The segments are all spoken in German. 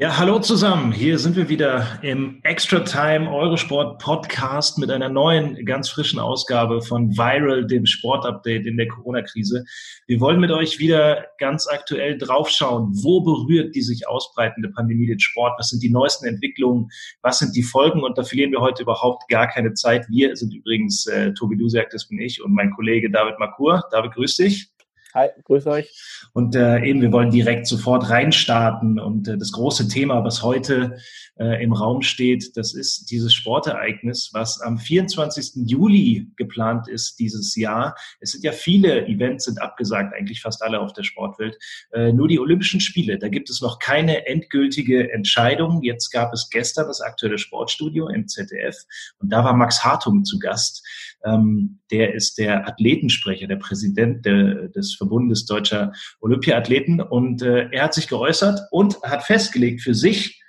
Ja, hallo zusammen. Hier sind wir wieder im Extra Time Eurosport Podcast mit einer neuen, ganz frischen Ausgabe von Viral, dem Sportupdate in der Corona-Krise. Wir wollen mit euch wieder ganz aktuell draufschauen, wo berührt die sich ausbreitende Pandemie den Sport? Was sind die neuesten Entwicklungen? Was sind die Folgen? Und da verlieren wir heute überhaupt gar keine Zeit. Wir sind übrigens äh, Tobi Dusiak, das bin ich, und mein Kollege David Makur. David, grüß dich. Hi, grüß euch. Und äh, eben, wir wollen direkt sofort reinstarten. Und äh, das große Thema, was heute äh, im Raum steht, das ist dieses Sportereignis, was am 24. Juli geplant ist dieses Jahr. Es sind ja viele Events sind abgesagt, eigentlich fast alle auf der Sportwelt. Äh, nur die Olympischen Spiele, da gibt es noch keine endgültige Entscheidung. Jetzt gab es gestern das aktuelle Sportstudio im ZDF und da war Max Hartung zu Gast. Ähm, der ist der Athletensprecher, der Präsident de, des Verbundes deutscher Olympiathleten. Und äh, er hat sich geäußert und hat festgelegt für sich,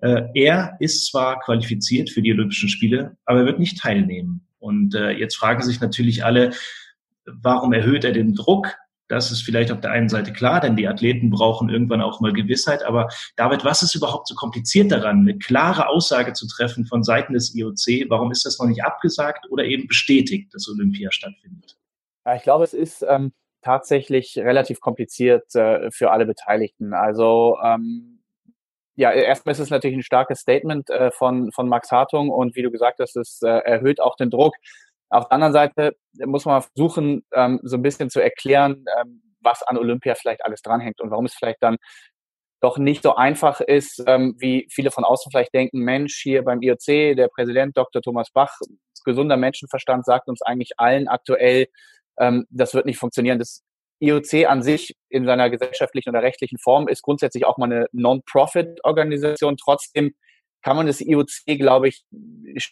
äh, er ist zwar qualifiziert für die Olympischen Spiele, aber er wird nicht teilnehmen. Und äh, jetzt fragen sich natürlich alle, warum erhöht er den Druck? Das ist vielleicht auf der einen Seite klar, denn die Athleten brauchen irgendwann auch mal Gewissheit. Aber David, was ist überhaupt so kompliziert daran, eine klare Aussage zu treffen von Seiten des IOC? Warum ist das noch nicht abgesagt oder eben bestätigt, dass Olympia stattfindet? Ich glaube, es ist ähm, tatsächlich relativ kompliziert äh, für alle Beteiligten. Also ähm, ja, erstmal ist es natürlich ein starkes Statement äh, von, von Max Hartung und wie du gesagt hast, es äh, erhöht auch den Druck. Auf der anderen Seite muss man versuchen, ähm, so ein bisschen zu erklären, ähm, was an Olympia vielleicht alles dranhängt und warum es vielleicht dann doch nicht so einfach ist, ähm, wie viele von außen vielleicht denken, Mensch, hier beim IOC, der Präsident Dr. Thomas Bach, gesunder Menschenverstand sagt uns eigentlich allen aktuell, ähm, das wird nicht funktionieren. Das IOC an sich in seiner gesellschaftlichen oder rechtlichen Form ist grundsätzlich auch mal eine Non-Profit-Organisation. Trotzdem kann man das IOC, glaube ich,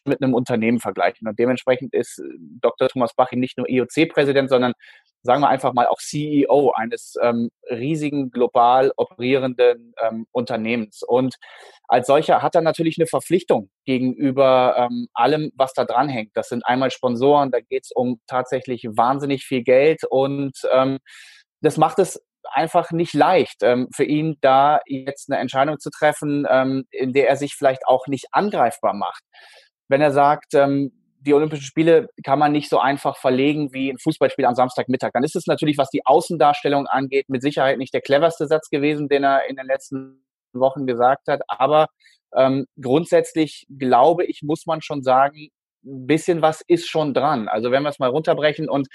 mit einem Unternehmen vergleichen. Und dementsprechend ist Dr. Thomas Bach nicht nur IOC-Präsident, sondern sagen wir einfach mal auch CEO eines ähm, riesigen global operierenden ähm, Unternehmens. Und als solcher hat er natürlich eine Verpflichtung gegenüber ähm, allem, was da dranhängt. Das sind einmal Sponsoren, da geht es um tatsächlich wahnsinnig viel Geld und ähm, das macht es einfach nicht leicht ähm, für ihn, da jetzt eine Entscheidung zu treffen, ähm, in der er sich vielleicht auch nicht angreifbar macht. Wenn er sagt, ähm, die Olympischen Spiele kann man nicht so einfach verlegen wie ein Fußballspiel am Samstagmittag. Dann ist es natürlich, was die Außendarstellung angeht, mit Sicherheit nicht der cleverste Satz gewesen, den er in den letzten Wochen gesagt hat. Aber ähm, grundsätzlich glaube ich, muss man schon sagen, ein bisschen was ist schon dran. Also wenn wir es mal runterbrechen und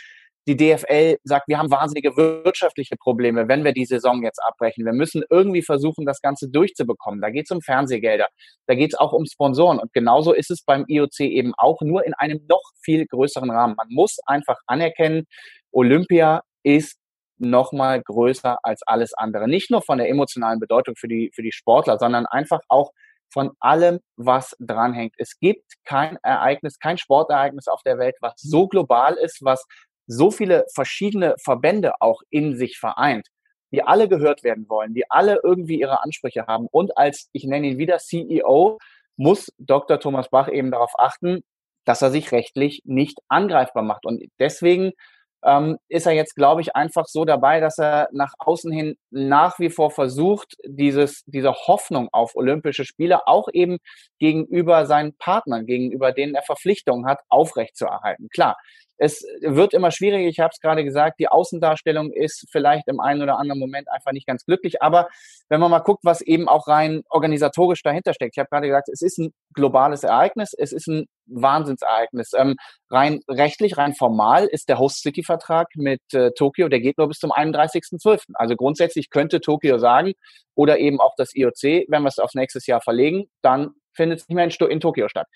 die DFL sagt, wir haben wahnsinnige wirtschaftliche Probleme, wenn wir die Saison jetzt abbrechen. Wir müssen irgendwie versuchen, das Ganze durchzubekommen. Da geht es um Fernsehgelder, da geht es auch um Sponsoren. Und genauso ist es beim IOC eben auch, nur in einem noch viel größeren Rahmen. Man muss einfach anerkennen, Olympia ist nochmal größer als alles andere. Nicht nur von der emotionalen Bedeutung für die, für die Sportler, sondern einfach auch von allem, was dranhängt. Es gibt kein Ereignis, kein Sportereignis auf der Welt, was so global ist, was so viele verschiedene Verbände auch in sich vereint, die alle gehört werden wollen, die alle irgendwie ihre Ansprüche haben. Und als, ich nenne ihn wieder CEO, muss Dr. Thomas Bach eben darauf achten, dass er sich rechtlich nicht angreifbar macht. Und deswegen ähm, ist er jetzt, glaube ich, einfach so dabei, dass er nach außen hin nach wie vor versucht, dieses, diese Hoffnung auf Olympische Spiele auch eben gegenüber seinen Partnern, gegenüber denen er Verpflichtungen hat, aufrechtzuerhalten. Klar, es wird immer schwieriger, ich habe es gerade gesagt, die Außendarstellung ist vielleicht im einen oder anderen Moment einfach nicht ganz glücklich, aber wenn man mal guckt, was eben auch rein organisatorisch dahinter steckt, ich habe gerade gesagt, es ist ein globales Ereignis, es ist ein Wahnsinnsereignis. Ähm, rein rechtlich, rein formal ist der Host City Vertrag mit äh, Tokio, der geht nur bis zum 31.12. Also grundsätzlich könnte Tokio sagen oder eben auch das IOC, wenn wir es aufs nächste Jahr verlegen, dann findet es nicht mehr in, in Tokio statt.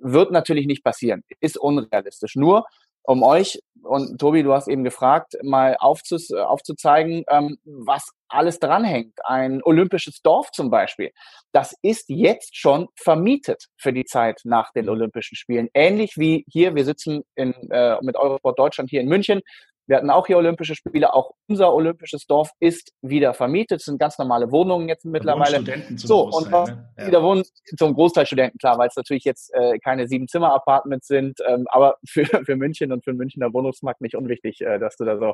wird natürlich nicht passieren, ist unrealistisch. Nur um euch, und Tobi, du hast eben gefragt, mal aufzus aufzuzeigen, ähm, was alles dranhängt. Ein olympisches Dorf zum Beispiel, das ist jetzt schon vermietet für die Zeit nach den Olympischen Spielen. Ähnlich wie hier, wir sitzen in, äh, mit Eurosport Deutschland hier in München. Wir hatten auch hier Olympische Spiele. Auch unser olympisches Dorf ist wieder vermietet. Es sind ganz normale Wohnungen jetzt mittlerweile. Studenten zum so, und ne? ja. wieder wohnen zum Großteil Studenten, klar, weil es natürlich jetzt äh, keine Sieben-Zimmer-Apartments sind. Ähm, aber für, für München und für den Münchner Wohnungsmarkt nicht unwichtig, äh, dass du da so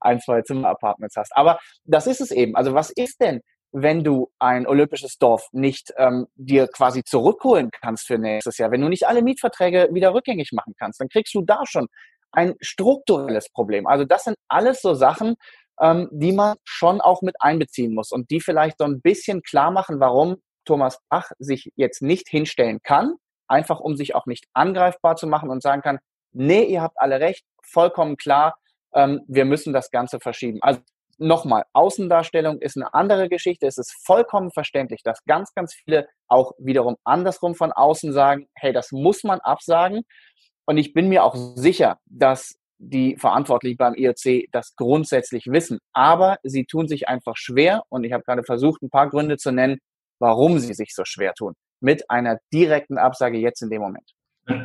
ein, zwei Zimmer-Apartments hast. Aber das ist es eben. Also was ist denn wenn du ein olympisches Dorf nicht ähm, dir quasi zurückholen kannst für nächstes Jahr, wenn du nicht alle Mietverträge wieder rückgängig machen kannst, dann kriegst du da schon ein strukturelles Problem. Also das sind alles so Sachen, ähm, die man schon auch mit einbeziehen muss und die vielleicht so ein bisschen klar machen, warum Thomas Bach sich jetzt nicht hinstellen kann, einfach um sich auch nicht angreifbar zu machen und sagen kann, nee, ihr habt alle recht, vollkommen klar, ähm, wir müssen das Ganze verschieben. Also nochmal, Außendarstellung ist eine andere Geschichte. Es ist vollkommen verständlich, dass ganz, ganz viele auch wiederum andersrum von außen sagen, hey, das muss man absagen. Und ich bin mir auch sicher, dass die Verantwortlichen beim IOC das grundsätzlich wissen. Aber sie tun sich einfach schwer. Und ich habe gerade versucht, ein paar Gründe zu nennen, warum sie sich so schwer tun. Mit einer direkten Absage jetzt in dem Moment.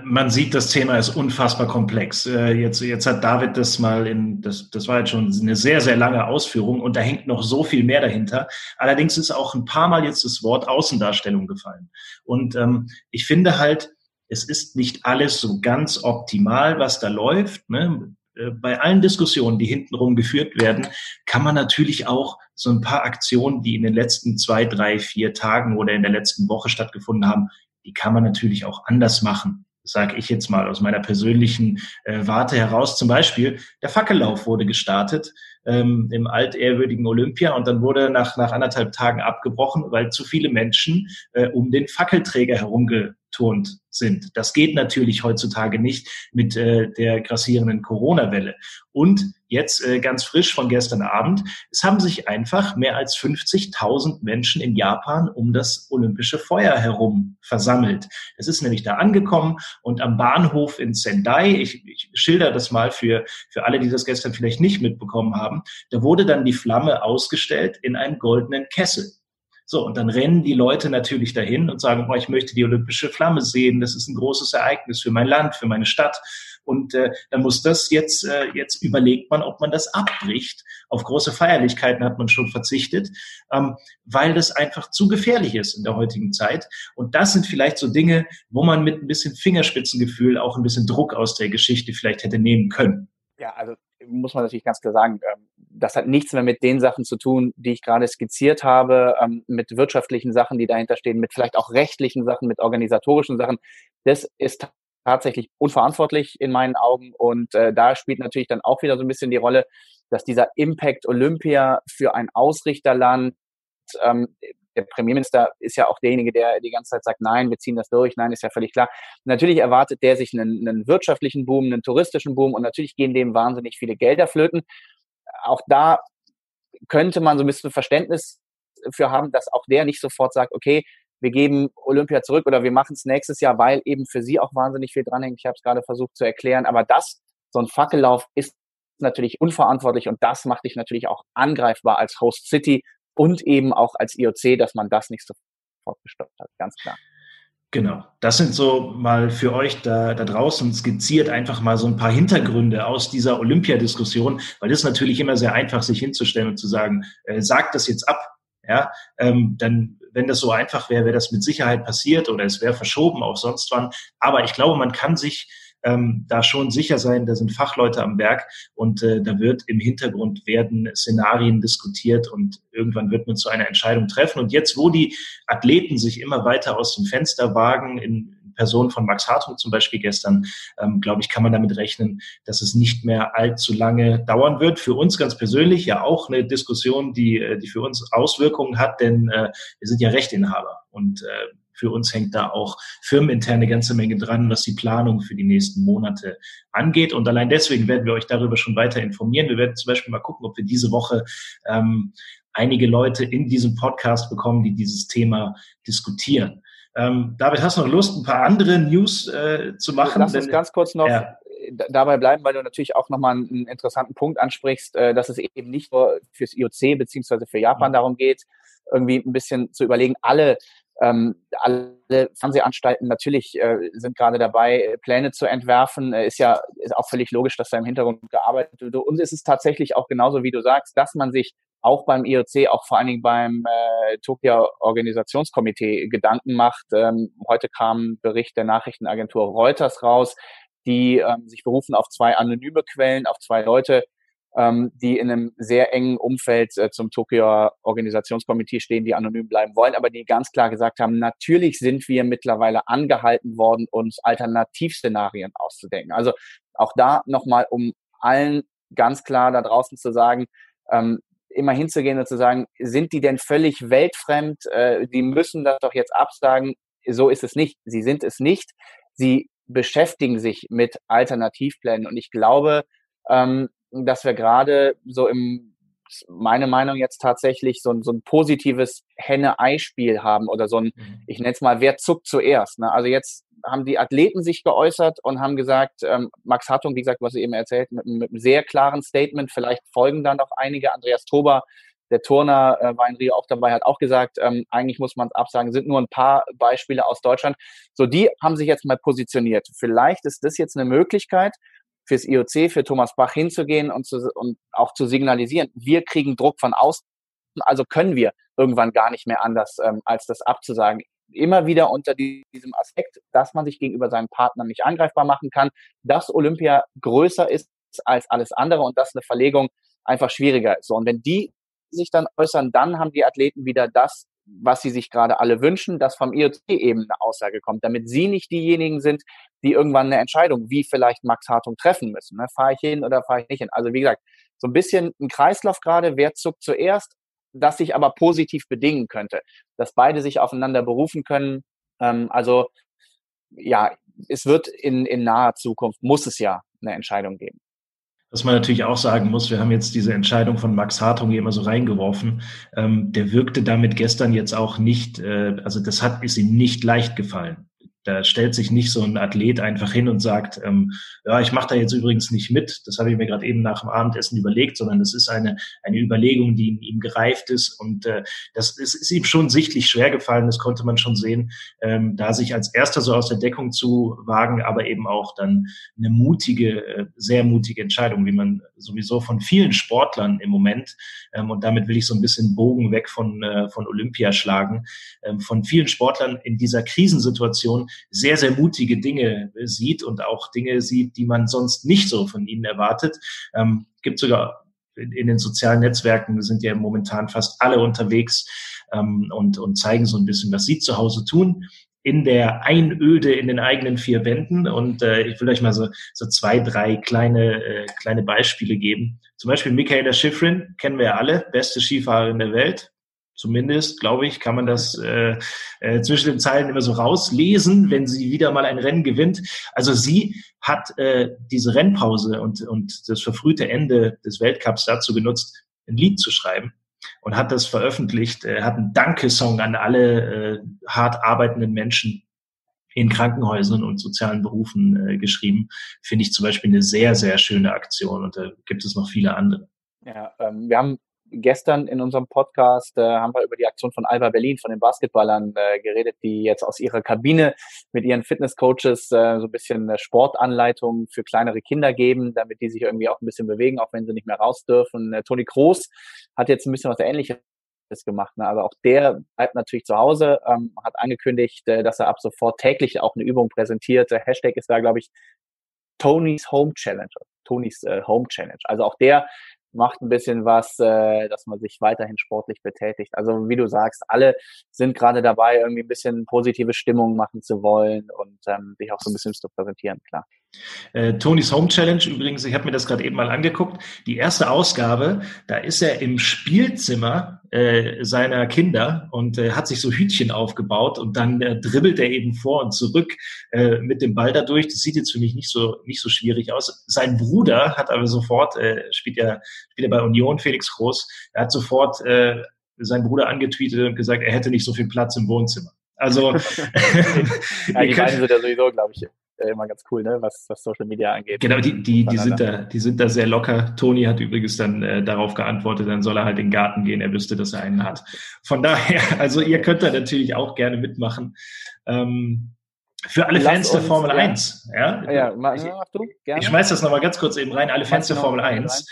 Man sieht, das Thema ist unfassbar komplex. Äh, jetzt, jetzt hat David das mal in, das, das war jetzt schon eine sehr, sehr lange Ausführung und da hängt noch so viel mehr dahinter. Allerdings ist auch ein paar Mal jetzt das Wort Außendarstellung gefallen. Und ähm, ich finde halt, es ist nicht alles so ganz optimal, was da läuft. Ne? Äh, bei allen Diskussionen, die hintenrum geführt werden, kann man natürlich auch so ein paar Aktionen, die in den letzten zwei, drei, vier Tagen oder in der letzten Woche stattgefunden haben, die kann man natürlich auch anders machen sage ich jetzt mal aus meiner persönlichen äh, Warte heraus. Zum Beispiel, der Fackellauf wurde gestartet ähm, im altehrwürdigen Olympia und dann wurde nach, nach anderthalb Tagen abgebrochen, weil zu viele Menschen äh, um den Fackelträger herumgeturnt sind. Das geht natürlich heutzutage nicht mit äh, der grassierenden Corona-Welle. Und jetzt äh, ganz frisch von gestern Abend, es haben sich einfach mehr als 50.000 Menschen in Japan um das olympische Feuer herum versammelt. Es ist nämlich da angekommen und am Bahnhof in Sendai, ich, ich schilder das mal für, für alle, die das gestern vielleicht nicht mitbekommen haben, da wurde dann die Flamme ausgestellt in einem goldenen Kessel. So, und dann rennen die Leute natürlich dahin und sagen, oh, ich möchte die olympische Flamme sehen, das ist ein großes Ereignis für mein Land, für meine Stadt. Und äh, dann muss das jetzt, äh, jetzt überlegt man, ob man das abbricht. Auf große Feierlichkeiten hat man schon verzichtet, ähm, weil das einfach zu gefährlich ist in der heutigen Zeit. Und das sind vielleicht so Dinge, wo man mit ein bisschen Fingerspitzengefühl auch ein bisschen Druck aus der Geschichte vielleicht hätte nehmen können. Ja, also muss man natürlich ganz klar sagen, ähm, das hat nichts mehr mit den Sachen zu tun, die ich gerade skizziert habe, ähm, mit wirtschaftlichen Sachen, die dahinter stehen, mit vielleicht auch rechtlichen Sachen, mit organisatorischen Sachen. Das ist tatsächlich unverantwortlich in meinen Augen. Und äh, da spielt natürlich dann auch wieder so ein bisschen die Rolle, dass dieser Impact Olympia für ein Ausrichterland ähm, der Premierminister ist ja auch derjenige, der die ganze Zeit sagt, nein, wir ziehen das durch, nein, ist ja völlig klar. Natürlich erwartet der sich einen, einen wirtschaftlichen Boom, einen touristischen Boom und natürlich gehen dem wahnsinnig viele Gelder flöten. Auch da könnte man so ein bisschen Verständnis für haben, dass auch der nicht sofort sagt, okay, wir geben Olympia zurück oder wir machen es nächstes Jahr, weil eben für sie auch wahnsinnig viel dranhängt. Ich habe es gerade versucht zu erklären. Aber das, so ein Fackellauf ist natürlich unverantwortlich und das macht dich natürlich auch angreifbar als Host City und eben auch als IOC, dass man das nicht sofort gestoppt hat, ganz klar. Genau, das sind so mal für euch da, da draußen skizziert einfach mal so ein paar Hintergründe aus dieser Olympiadiskussion, weil das ist natürlich immer sehr einfach, sich hinzustellen und zu sagen, äh, sagt das jetzt ab, ja, ähm, dann, wenn das so einfach wäre, wäre das mit Sicherheit passiert oder es wäre verschoben auf sonst wann. Aber ich glaube, man kann sich ähm, da schon sicher sein, da sind Fachleute am Werk und äh, da wird im Hintergrund werden Szenarien diskutiert und irgendwann wird man zu einer Entscheidung treffen. Und jetzt, wo die Athleten sich immer weiter aus dem Fenster wagen, in Person von Max Hartung zum Beispiel gestern, ähm, glaube ich, kann man damit rechnen, dass es nicht mehr allzu lange dauern wird. Für uns ganz persönlich ja auch eine Diskussion, die, äh, die für uns Auswirkungen hat, denn äh, wir sind ja Rechtinhaber und äh, für uns hängt da auch firmenintern eine ganze Menge dran, was die Planung für die nächsten Monate angeht. Und allein deswegen werden wir euch darüber schon weiter informieren. Wir werden zum Beispiel mal gucken, ob wir diese Woche ähm, einige Leute in diesem Podcast bekommen, die dieses Thema diskutieren. Ähm, David, hast du noch Lust, ein paar andere News äh, zu machen? Lass uns ganz kurz noch ja. dabei bleiben, weil du natürlich auch nochmal einen interessanten Punkt ansprichst, äh, dass es eben nicht nur fürs IOC beziehungsweise für Japan ja. darum geht, irgendwie ein bisschen zu überlegen, alle ähm, alle Fernsehanstalten natürlich äh, sind gerade dabei, Pläne zu entwerfen. Äh, ist ja ist auch völlig logisch, dass da im Hintergrund gearbeitet wird. Und es ist tatsächlich auch genauso, wie du sagst, dass man sich auch beim IOC, auch vor allen Dingen beim äh, Tokio Organisationskomitee Gedanken macht. Ähm, heute kam ein Bericht der Nachrichtenagentur Reuters raus, die ähm, sich berufen auf zwei anonyme Quellen, auf zwei Leute, ähm, die in einem sehr engen Umfeld äh, zum Tokio Organisationskomitee stehen, die anonym bleiben wollen, aber die ganz klar gesagt haben, natürlich sind wir mittlerweile angehalten worden, uns Alternativszenarien auszudenken. Also auch da nochmal, um allen ganz klar da draußen zu sagen, ähm, immer hinzugehen und zu sagen, sind die denn völlig weltfremd? Äh, die müssen das doch jetzt absagen. So ist es nicht. Sie sind es nicht. Sie beschäftigen sich mit Alternativplänen. Und ich glaube, ähm, dass wir gerade so im, meine Meinung jetzt tatsächlich so, so ein positives Henne-Ei-Spiel haben oder so ein, mhm. ich nenne es mal, wer zuckt zuerst. Ne? Also jetzt haben die Athleten sich geäußert und haben gesagt, ähm, Max Hartung, wie gesagt, was Sie eben erzählt, mit, mit einem sehr klaren Statement, vielleicht folgen dann noch einige. Andreas Tober, der Turner, äh, war in Rio auch dabei, hat auch gesagt, ähm, eigentlich muss man es absagen, sind nur ein paar Beispiele aus Deutschland. So, die haben sich jetzt mal positioniert. Vielleicht ist das jetzt eine Möglichkeit, fürs IOC, für Thomas Bach hinzugehen und, zu, und auch zu signalisieren, wir kriegen Druck von außen, also können wir irgendwann gar nicht mehr anders, ähm, als das abzusagen. Immer wieder unter diesem Aspekt, dass man sich gegenüber seinen Partnern nicht angreifbar machen kann, dass Olympia größer ist als alles andere und dass eine Verlegung einfach schwieriger ist. So, und wenn die sich dann äußern, dann haben die Athleten wieder das was sie sich gerade alle wünschen, dass vom IOC eben eine Aussage kommt, damit sie nicht diejenigen sind, die irgendwann eine Entscheidung, wie vielleicht Max Hartung treffen müssen. Ne? Fahre ich hin oder fahre ich nicht hin? Also wie gesagt, so ein bisschen ein Kreislauf gerade, wer zuckt zuerst, das sich aber positiv bedingen könnte, dass beide sich aufeinander berufen können. Ähm, also ja, es wird in, in naher Zukunft, muss es ja eine Entscheidung geben. Was man natürlich auch sagen muss, wir haben jetzt diese Entscheidung von Max Hartung hier immer so reingeworfen. Ähm, der wirkte damit gestern jetzt auch nicht, äh, also das hat, ist ihm nicht leicht gefallen. Da stellt sich nicht so ein Athlet einfach hin und sagt, ähm, ja, ich mache da jetzt übrigens nicht mit. Das habe ich mir gerade eben nach dem Abendessen überlegt, sondern das ist eine, eine Überlegung, die in ihm gereift ist. Und äh, das ist, ist ihm schon sichtlich schwer gefallen, das konnte man schon sehen, ähm, da sich als erster so aus der Deckung zu wagen, aber eben auch dann eine mutige, äh, sehr mutige Entscheidung, wie man sowieso von vielen Sportlern im Moment, ähm, und damit will ich so ein bisschen Bogen weg von, äh, von Olympia schlagen, ähm, von vielen Sportlern in dieser Krisensituation sehr, sehr mutige Dinge sieht und auch Dinge sieht, die man sonst nicht so von ihnen erwartet. Ähm, gibt sogar in, in den sozialen Netzwerken sind ja momentan fast alle unterwegs ähm, und, und zeigen so ein bisschen, was sie zu Hause tun in der Einöde in den eigenen vier Wänden. Und äh, ich will euch mal so, so zwei, drei kleine, äh, kleine Beispiele geben. Zum Beispiel Michaela Schifrin, kennen wir ja alle, beste Skifahrerin der Welt, Zumindest, glaube ich, kann man das äh, äh, zwischen den Zeilen immer so rauslesen, wenn sie wieder mal ein Rennen gewinnt. Also sie hat äh, diese Rennpause und, und das verfrühte Ende des Weltcups dazu genutzt, ein Lied zu schreiben und hat das veröffentlicht, äh, hat einen Dankesong an alle äh, hart arbeitenden Menschen in Krankenhäusern und sozialen Berufen äh, geschrieben. Finde ich zum Beispiel eine sehr, sehr schöne Aktion und da gibt es noch viele andere. Ja, ähm, wir haben gestern in unserem Podcast äh, haben wir über die Aktion von Alba Berlin, von den Basketballern äh, geredet, die jetzt aus ihrer Kabine mit ihren Fitnesscoaches äh, so ein bisschen Sportanleitungen für kleinere Kinder geben, damit die sich irgendwie auch ein bisschen bewegen, auch wenn sie nicht mehr raus dürfen. Äh, Toni Kroos hat jetzt ein bisschen was Ähnliches gemacht. Ne? Aber auch der bleibt natürlich zu Hause, ähm, hat angekündigt, äh, dass er ab sofort täglich auch eine Übung präsentiert. Der Hashtag ist da, glaube ich, Tony's Home Challenge. Tonys äh, Home Challenge. Also auch der macht ein bisschen was, äh, dass man sich weiterhin sportlich betätigt. Also wie du sagst, alle sind gerade dabei, irgendwie ein bisschen positive Stimmung machen zu wollen und ähm, sich auch so ein bisschen zu präsentieren, klar. Äh, Tonys Home Challenge übrigens, ich habe mir das gerade eben mal angeguckt. Die erste Ausgabe, da ist er im Spielzimmer äh, seiner Kinder und äh, hat sich so Hütchen aufgebaut und dann äh, dribbelt er eben vor und zurück äh, mit dem Ball dadurch. Das sieht jetzt für mich nicht so nicht so schwierig aus. Sein Bruder hat aber sofort äh, spielt ja spielt er bei Union Felix Groß. Er hat sofort äh, seinen Bruder angetweetet und gesagt, er hätte nicht so viel Platz im Wohnzimmer. Also ja, die beiden sind ja sowieso, glaube ich, immer ganz cool, ne? was, was Social Media angeht. Genau, die, die, die, sind da, die sind da sehr locker. Toni hat übrigens dann äh, darauf geantwortet, dann soll er halt in den Garten gehen, er wüsste, dass er einen hat. Von daher, also ihr könnt da natürlich auch gerne mitmachen. Ähm, für alle Lass Fans der Formel ja. 1. Ja, ja mach, mach du, gerne. Ich schmeiß das nochmal ganz kurz eben rein. Alle Fans der Formel 1.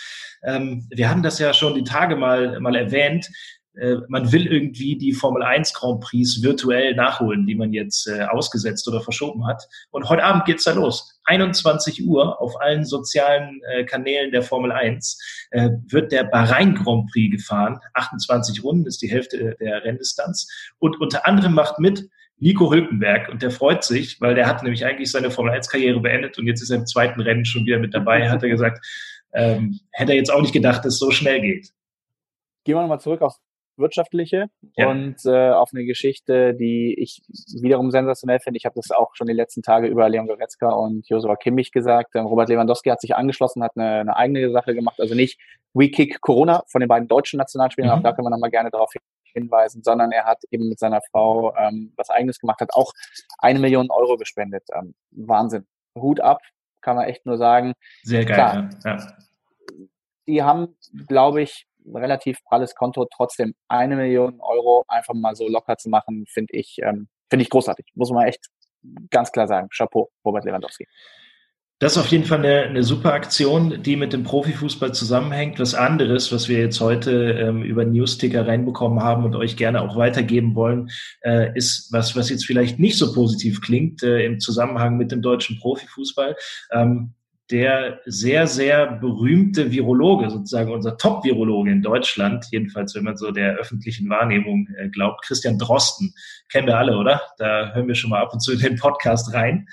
Ähm, wir haben das ja schon die Tage mal, mal erwähnt. Äh, man will irgendwie die Formel 1 Grand Prix virtuell nachholen, die man jetzt äh, ausgesetzt oder verschoben hat. Und heute Abend geht's da los. 21 Uhr auf allen sozialen äh, Kanälen der Formel 1 äh, wird der Bahrain Grand Prix gefahren. 28 Runden ist die Hälfte der Renndistanz. Und unter anderem macht mit Nico Hülkenberg und der freut sich, weil der hat nämlich eigentlich seine Formel 1 Karriere beendet und jetzt ist er im zweiten Rennen schon wieder mit dabei, hat er gesagt, ähm, hätte er jetzt auch nicht gedacht, dass es so schnell geht. Gehen wir nochmal zurück aufs wirtschaftliche ja. und äh, auf eine Geschichte, die ich wiederum sensationell finde. Ich habe das auch schon die letzten Tage über Leon Goretzka und Josua Kimmich gesagt. Ähm, Robert Lewandowski hat sich angeschlossen, hat eine, eine eigene Sache gemacht. Also nicht We Kick Corona von den beiden deutschen Nationalspielern, mhm. auch da können wir nochmal gerne darauf hinweisen, sondern er hat eben mit seiner Frau ähm, was eigenes gemacht, hat auch eine Million Euro gespendet. Ähm, Wahnsinn. Hut ab, kann man echt nur sagen. Sehr geil, Klar, ja. Die haben, glaube ich, relativ pralles Konto, trotzdem eine Million Euro einfach mal so locker zu machen, finde ich, ähm, finde ich großartig. Muss man echt ganz klar sagen. Chapeau, Robert Lewandowski. Das ist auf jeden Fall eine, eine super Aktion, die mit dem Profifußball zusammenhängt. Was anderes, was wir jetzt heute ähm, über Newsticker reinbekommen haben und euch gerne auch weitergeben wollen, äh, ist was, was jetzt vielleicht nicht so positiv klingt äh, im Zusammenhang mit dem deutschen Profifußball. Ähm, der sehr, sehr berühmte Virologe, sozusagen unser Top-Virologe in Deutschland, jedenfalls wenn man so der öffentlichen Wahrnehmung äh, glaubt, Christian Drosten, kennen wir alle, oder? Da hören wir schon mal ab und zu in den Podcast rein.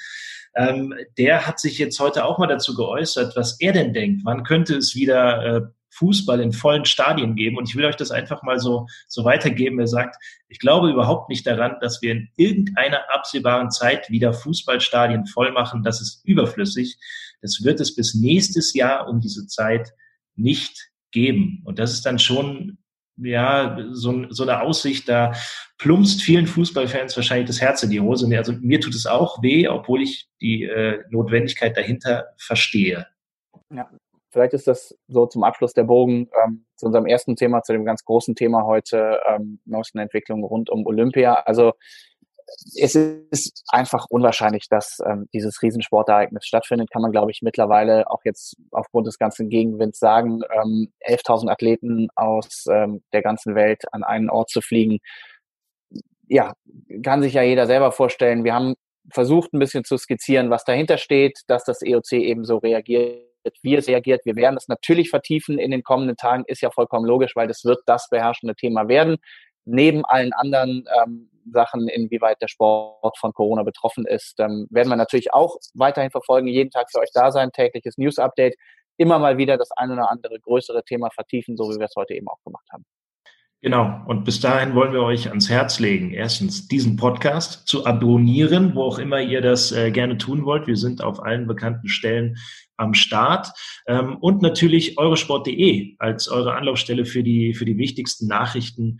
Ähm, der hat sich jetzt heute auch mal dazu geäußert, was er denn denkt. Wann könnte es wieder äh, Fußball in vollen Stadien geben? Und ich will euch das einfach mal so, so weitergeben. Er sagt, ich glaube überhaupt nicht daran, dass wir in irgendeiner absehbaren Zeit wieder Fußballstadien voll machen. Das ist überflüssig. Das wird es bis nächstes Jahr um diese Zeit nicht geben. Und das ist dann schon ja, so, so eine Aussicht, da plumpst vielen Fußballfans wahrscheinlich das Herz in die Hose. Also mir tut es auch weh, obwohl ich die äh, Notwendigkeit dahinter verstehe. Ja, vielleicht ist das so zum Abschluss der Bogen ähm, zu unserem ersten Thema, zu dem ganz großen Thema heute, ähm, neuesten Entwicklungen rund um Olympia. Also es ist einfach unwahrscheinlich, dass ähm, dieses Riesensportereignis stattfindet, kann man, glaube ich, mittlerweile auch jetzt aufgrund des ganzen Gegenwinds sagen. Ähm, 11.000 Athleten aus ähm, der ganzen Welt an einen Ort zu fliegen, ja, kann sich ja jeder selber vorstellen. Wir haben versucht, ein bisschen zu skizzieren, was dahinter steht, dass das EOC eben so reagiert, wie es reagiert. Wir werden es natürlich vertiefen in den kommenden Tagen, ist ja vollkommen logisch, weil das wird das beherrschende Thema werden. Neben allen anderen ähm, Sachen, inwieweit der Sport von Corona betroffen ist, ähm, werden wir natürlich auch weiterhin verfolgen, jeden Tag für euch da sein, tägliches News-Update, immer mal wieder das ein oder andere größere Thema vertiefen, so wie wir es heute eben auch gemacht haben. Genau. Und bis dahin wollen wir euch ans Herz legen, erstens diesen Podcast zu abonnieren, wo auch immer ihr das äh, gerne tun wollt. Wir sind auf allen bekannten Stellen am Start. Ähm, und natürlich eurosport.de als eure Anlaufstelle für die, für die wichtigsten Nachrichten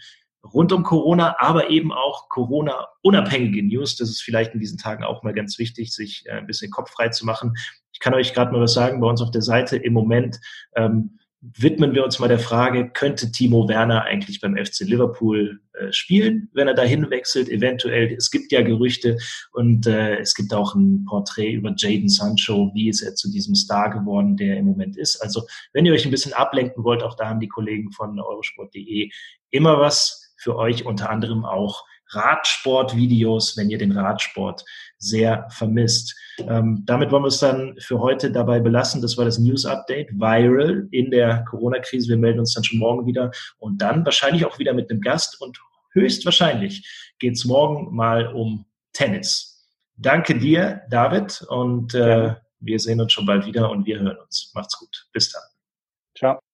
rund um Corona, aber eben auch Corona-unabhängige News. Das ist vielleicht in diesen Tagen auch mal ganz wichtig, sich äh, ein bisschen kopffrei zu machen. Ich kann euch gerade mal was sagen, bei uns auf der Seite im Moment ähm, widmen wir uns mal der Frage, könnte Timo Werner eigentlich beim FC Liverpool äh, spielen, wenn er dahin wechselt? Eventuell, es gibt ja Gerüchte und äh, es gibt auch ein Porträt über Jaden Sancho, wie ist er zu diesem Star geworden, der im Moment ist. Also wenn ihr euch ein bisschen ablenken wollt, auch da haben die Kollegen von eurosport.de immer was für euch unter anderem auch Radsportvideos, wenn ihr den Radsport sehr vermisst. Ähm, damit wollen wir es dann für heute dabei belassen. Das war das News Update, viral in der Corona-Krise. Wir melden uns dann schon morgen wieder und dann wahrscheinlich auch wieder mit einem Gast und höchstwahrscheinlich geht es morgen mal um Tennis. Danke dir, David, und äh, wir sehen uns schon bald wieder und wir hören uns. Macht's gut. Bis dann. Ciao.